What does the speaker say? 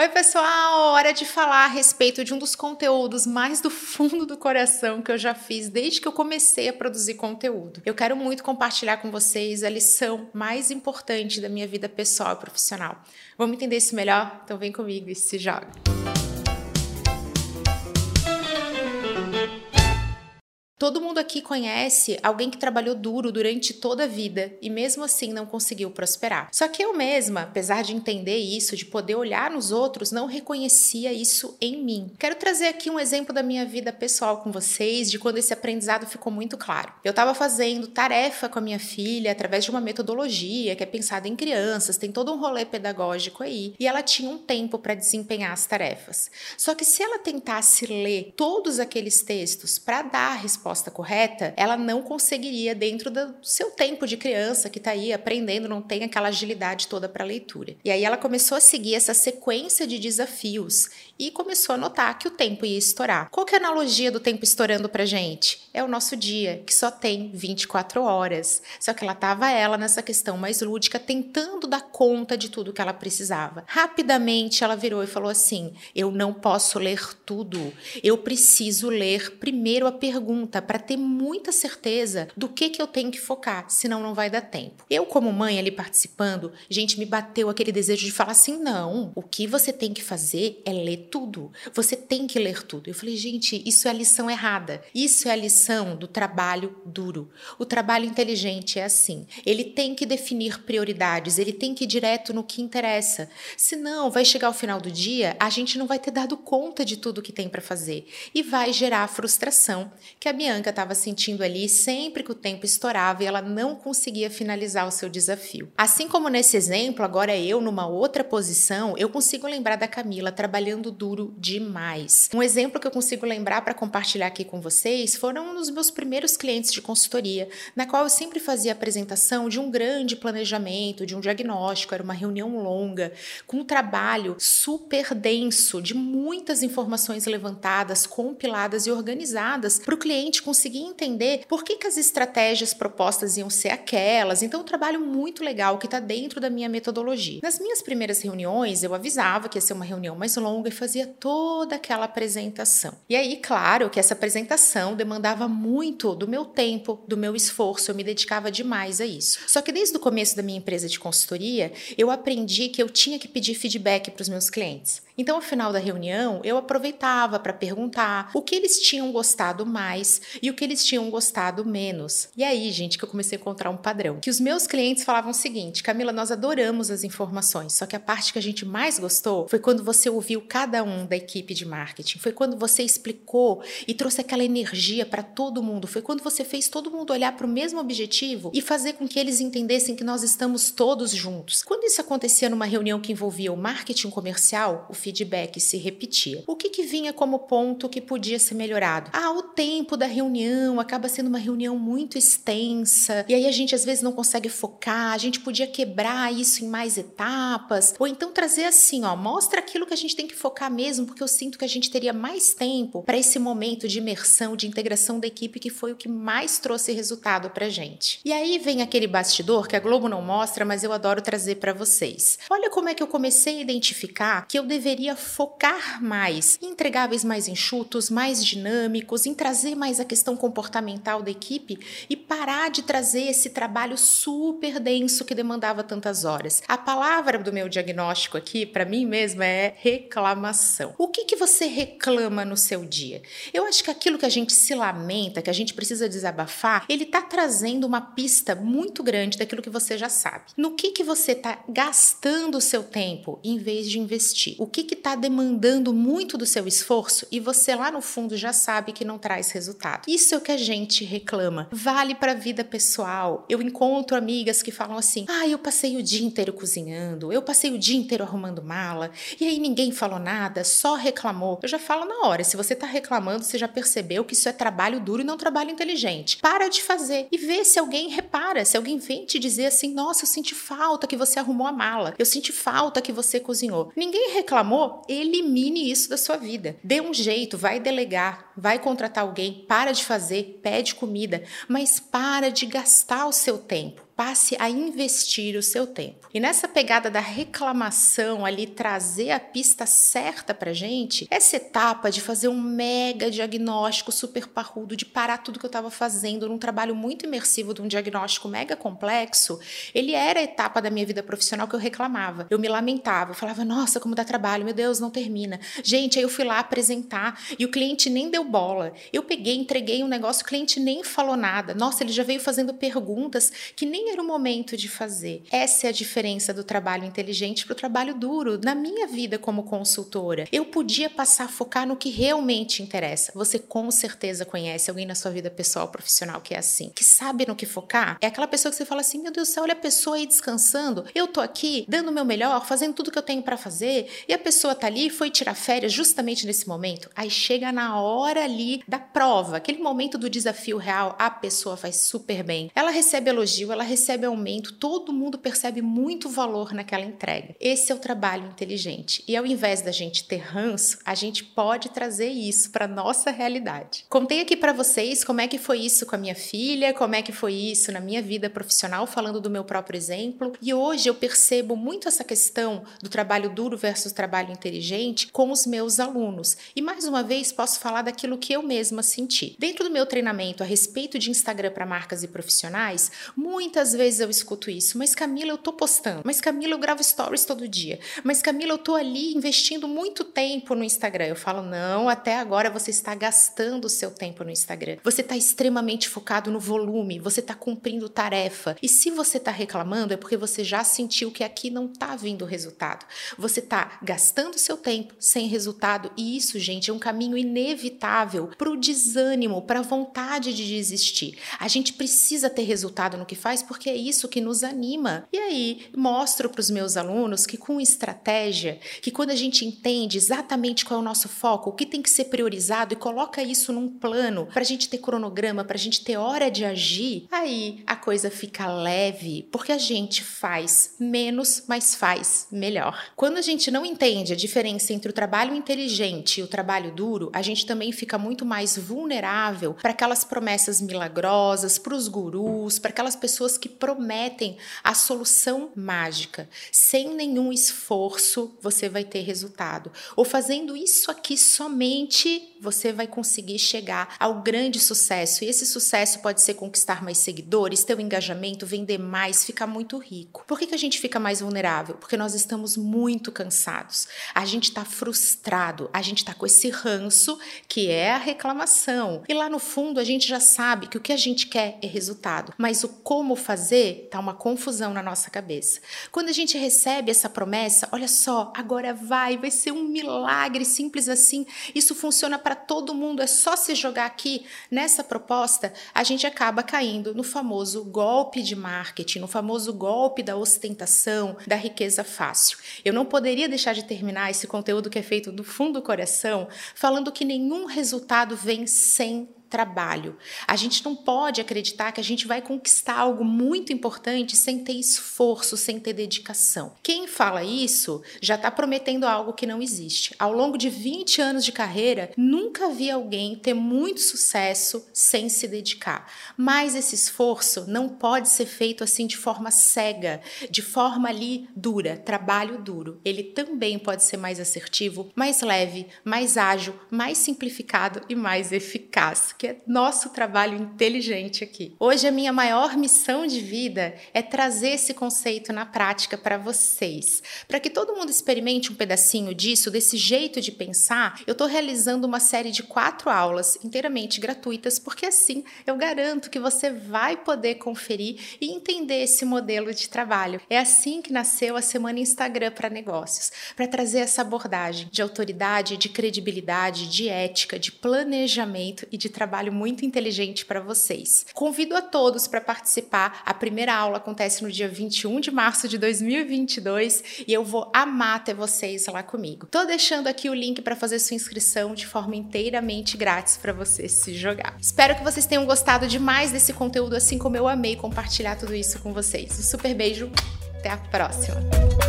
Oi, pessoal! Hora de falar a respeito de um dos conteúdos mais do fundo do coração que eu já fiz desde que eu comecei a produzir conteúdo. Eu quero muito compartilhar com vocês a lição mais importante da minha vida pessoal e profissional. Vamos entender isso melhor? Então vem comigo e se joga! Todo mundo aqui conhece alguém que trabalhou duro durante toda a vida e mesmo assim não conseguiu prosperar. Só que eu mesma, apesar de entender isso, de poder olhar nos outros, não reconhecia isso em mim. Quero trazer aqui um exemplo da minha vida pessoal com vocês, de quando esse aprendizado ficou muito claro. Eu estava fazendo tarefa com a minha filha através de uma metodologia que é pensada em crianças, tem todo um rolê pedagógico aí, e ela tinha um tempo para desempenhar as tarefas. Só que se ela tentasse ler todos aqueles textos para dar resposta resposta correta, ela não conseguiria dentro do seu tempo de criança que está aí aprendendo, não tem aquela agilidade toda para leitura. E aí ela começou a seguir essa sequência de desafios e começou a notar que o tempo ia estourar. Qual que é a analogia do tempo estourando pra gente? É o nosso dia, que só tem 24 horas. Só que ela tava ela nessa questão mais lúdica, tentando dar conta de tudo que ela precisava. Rapidamente ela virou e falou assim: "Eu não posso ler tudo. Eu preciso ler primeiro a pergunta para ter muita certeza do que que eu tenho que focar, senão não vai dar tempo. Eu como mãe ali participando, gente me bateu aquele desejo de falar assim: "Não, o que você tem que fazer é ler tudo. Você tem que ler tudo". Eu falei: "Gente, isso é a lição errada. Isso é a lição do trabalho duro. O trabalho inteligente é assim. Ele tem que definir prioridades, ele tem que ir direto no que interessa. Senão, vai chegar o final do dia, a gente não vai ter dado conta de tudo que tem para fazer e vai gerar frustração, que a minha Bianca estava sentindo ali sempre que o tempo estourava e ela não conseguia finalizar o seu desafio. Assim como nesse exemplo, agora eu numa outra posição, eu consigo lembrar da Camila trabalhando duro demais. Um exemplo que eu consigo lembrar para compartilhar aqui com vocês foram um dos meus primeiros clientes de consultoria, na qual eu sempre fazia apresentação de um grande planejamento, de um diagnóstico, era uma reunião longa, com um trabalho super denso, de muitas informações levantadas, compiladas e organizadas para o cliente gente entender por que, que as estratégias propostas iam ser aquelas. Então, um trabalho muito legal que está dentro da minha metodologia. Nas minhas primeiras reuniões, eu avisava que ia ser uma reunião mais longa e fazia toda aquela apresentação. E aí, claro que essa apresentação demandava muito do meu tempo, do meu esforço, eu me dedicava demais a isso. Só que desde o começo da minha empresa de consultoria, eu aprendi que eu tinha que pedir feedback para os meus clientes. Então, ao final da reunião, eu aproveitava para perguntar o que eles tinham gostado mais e o que eles tinham gostado menos. E aí, gente, que eu comecei a encontrar um padrão. Que os meus clientes falavam o seguinte: Camila, nós adoramos as informações, só que a parte que a gente mais gostou foi quando você ouviu cada um da equipe de marketing, foi quando você explicou e trouxe aquela energia para todo mundo, foi quando você fez todo mundo olhar para o mesmo objetivo e fazer com que eles entendessem que nós estamos todos juntos. Quando isso acontecia numa reunião que envolvia o marketing comercial, o feedback se repetia. O que, que vinha como ponto que podia ser melhorado? Ah, o tempo da reunião acaba sendo uma reunião muito extensa, e aí a gente às vezes não consegue focar, a gente podia quebrar isso em mais etapas, ou então trazer assim, ó, mostra aquilo que a gente tem que focar mesmo, porque eu sinto que a gente teria mais tempo para esse momento de imersão, de integração da equipe que foi o que mais trouxe resultado pra gente. E aí vem aquele bastidor que a Globo não mostra, mas eu adoro trazer para vocês. Olha como é que eu comecei a identificar que eu deveria focar mais em entregáveis mais enxutos, mais dinâmicos, em trazer mais a questão comportamental da equipe e parar de trazer esse trabalho super denso que demandava tantas horas. A palavra do meu diagnóstico aqui, para mim mesma, é reclamação. O que, que você reclama no seu dia? Eu acho que aquilo que a gente se lamenta, que a gente precisa desabafar, ele está trazendo uma pista muito grande daquilo que você já sabe. No que, que você está gastando o seu tempo em vez de investir? O que que está demandando muito do seu esforço e você lá no fundo já sabe que não traz resultado. Isso é o que a gente reclama. Vale para a vida pessoal. Eu encontro amigas que falam assim: "Ah, eu passei o dia inteiro cozinhando, eu passei o dia inteiro arrumando mala, e aí ninguém falou nada, só reclamou". Eu já falo na hora, se você está reclamando, você já percebeu que isso é trabalho duro e não trabalho inteligente. Para de fazer e vê se alguém repara, se alguém vem te dizer assim: "Nossa, eu senti falta que você arrumou a mala. Eu senti falta que você cozinhou". Ninguém reclamou elimine isso da sua vida. Dê um jeito, vai delegar, vai contratar alguém, para de fazer, pede comida, mas para de gastar o seu tempo passe a investir o seu tempo. E nessa pegada da reclamação ali, trazer a pista certa pra gente, essa etapa de fazer um mega diagnóstico super parrudo, de parar tudo que eu estava fazendo num trabalho muito imersivo de um diagnóstico mega complexo, ele era a etapa da minha vida profissional que eu reclamava. Eu me lamentava, eu falava, nossa, como dá trabalho, meu Deus, não termina. Gente, aí eu fui lá apresentar e o cliente nem deu bola. Eu peguei, entreguei um negócio, o cliente nem falou nada. Nossa, ele já veio fazendo perguntas que nem era o momento de fazer. Essa é a diferença do trabalho inteligente para o trabalho duro. Na minha vida como consultora, eu podia passar a focar no que realmente interessa. Você com certeza conhece alguém na sua vida pessoal, profissional que é assim, que sabe no que focar. É aquela pessoa que você fala assim: meu Deus do céu, olha a pessoa aí descansando. Eu tô aqui dando o meu melhor, fazendo tudo que eu tenho para fazer, e a pessoa tá ali foi tirar férias justamente nesse momento. Aí chega na hora ali da prova, aquele momento do desafio real, a pessoa faz super bem. Ela recebe elogio, ela recebe aumento, todo mundo percebe muito valor naquela entrega. Esse é o trabalho inteligente. E ao invés da gente ter ranço, a gente pode trazer isso para nossa realidade. Contei aqui para vocês como é que foi isso com a minha filha, como é que foi isso na minha vida profissional, falando do meu próprio exemplo. E hoje eu percebo muito essa questão do trabalho duro versus trabalho inteligente com os meus alunos. E mais uma vez posso falar daquilo que eu mesma senti. Dentro do meu treinamento a respeito de Instagram para marcas e profissionais, muitas vezes eu escuto isso, mas Camila, eu tô postando, mas Camila, eu gravo stories todo dia, mas Camila, eu tô ali investindo muito tempo no Instagram. Eu falo, não, até agora você está gastando o seu tempo no Instagram. Você está extremamente focado no volume, você está cumprindo tarefa. E se você está reclamando, é porque você já sentiu que aqui não está vindo resultado. Você está gastando seu tempo sem resultado, e isso, gente, é um caminho inevitável para o desânimo, para a vontade de desistir. A gente precisa ter resultado no que faz porque é isso que nos anima. E aí, mostro para os meus alunos que com estratégia, que quando a gente entende exatamente qual é o nosso foco, o que tem que ser priorizado e coloca isso num plano para a gente ter cronograma, para a gente ter hora de agir, aí a coisa fica leve, porque a gente faz menos, mas faz melhor. Quando a gente não entende a diferença entre o trabalho inteligente e o trabalho duro, a gente também fica muito mais vulnerável para aquelas promessas milagrosas, para os gurus, para aquelas pessoas que prometem a solução mágica. Sem nenhum esforço, você vai ter resultado. Ou fazendo isso aqui somente, você vai conseguir chegar ao grande sucesso. E esse sucesso pode ser conquistar mais seguidores, ter um engajamento, vender mais, ficar muito rico. Por que, que a gente fica mais vulnerável? Porque nós estamos muito cansados. A gente está frustrado, a gente está com esse ranço é a reclamação. E lá no fundo a gente já sabe que o que a gente quer é resultado, mas o como fazer tá uma confusão na nossa cabeça. Quando a gente recebe essa promessa, olha só, agora vai, vai ser um milagre simples assim. Isso funciona para todo mundo, é só se jogar aqui nessa proposta, a gente acaba caindo no famoso golpe de marketing, no famoso golpe da ostentação, da riqueza fácil. Eu não poderia deixar de terminar esse conteúdo que é feito do fundo do coração falando que nenhum resultado vem sem trabalho. A gente não pode acreditar que a gente vai conquistar algo muito importante sem ter esforço, sem ter dedicação. Quem fala isso já está prometendo algo que não existe. Ao longo de 20 anos de carreira, nunca vi alguém ter muito sucesso sem se dedicar. Mas esse esforço não pode ser feito assim de forma cega, de forma ali dura, trabalho duro. Ele também pode ser mais assertivo, mais leve, mais ágil, mais simplificado e mais eficaz que é nosso trabalho inteligente aqui. Hoje a minha maior missão de vida é trazer esse conceito na prática para vocês, para que todo mundo experimente um pedacinho disso, desse jeito de pensar. Eu estou realizando uma série de quatro aulas inteiramente gratuitas, porque assim eu garanto que você vai poder conferir e entender esse modelo de trabalho. É assim que nasceu a Semana Instagram para Negócios, para trazer essa abordagem de autoridade, de credibilidade, de ética, de planejamento e de trabalho trabalho muito inteligente para vocês. Convido a todos para participar. A primeira aula acontece no dia 21 de março de 2022 e eu vou amar ter vocês lá comigo. Tô deixando aqui o link para fazer sua inscrição de forma inteiramente grátis para você se jogar. Espero que vocês tenham gostado demais desse conteúdo, assim como eu amei compartilhar tudo isso com vocês. Um super beijo, até a próxima!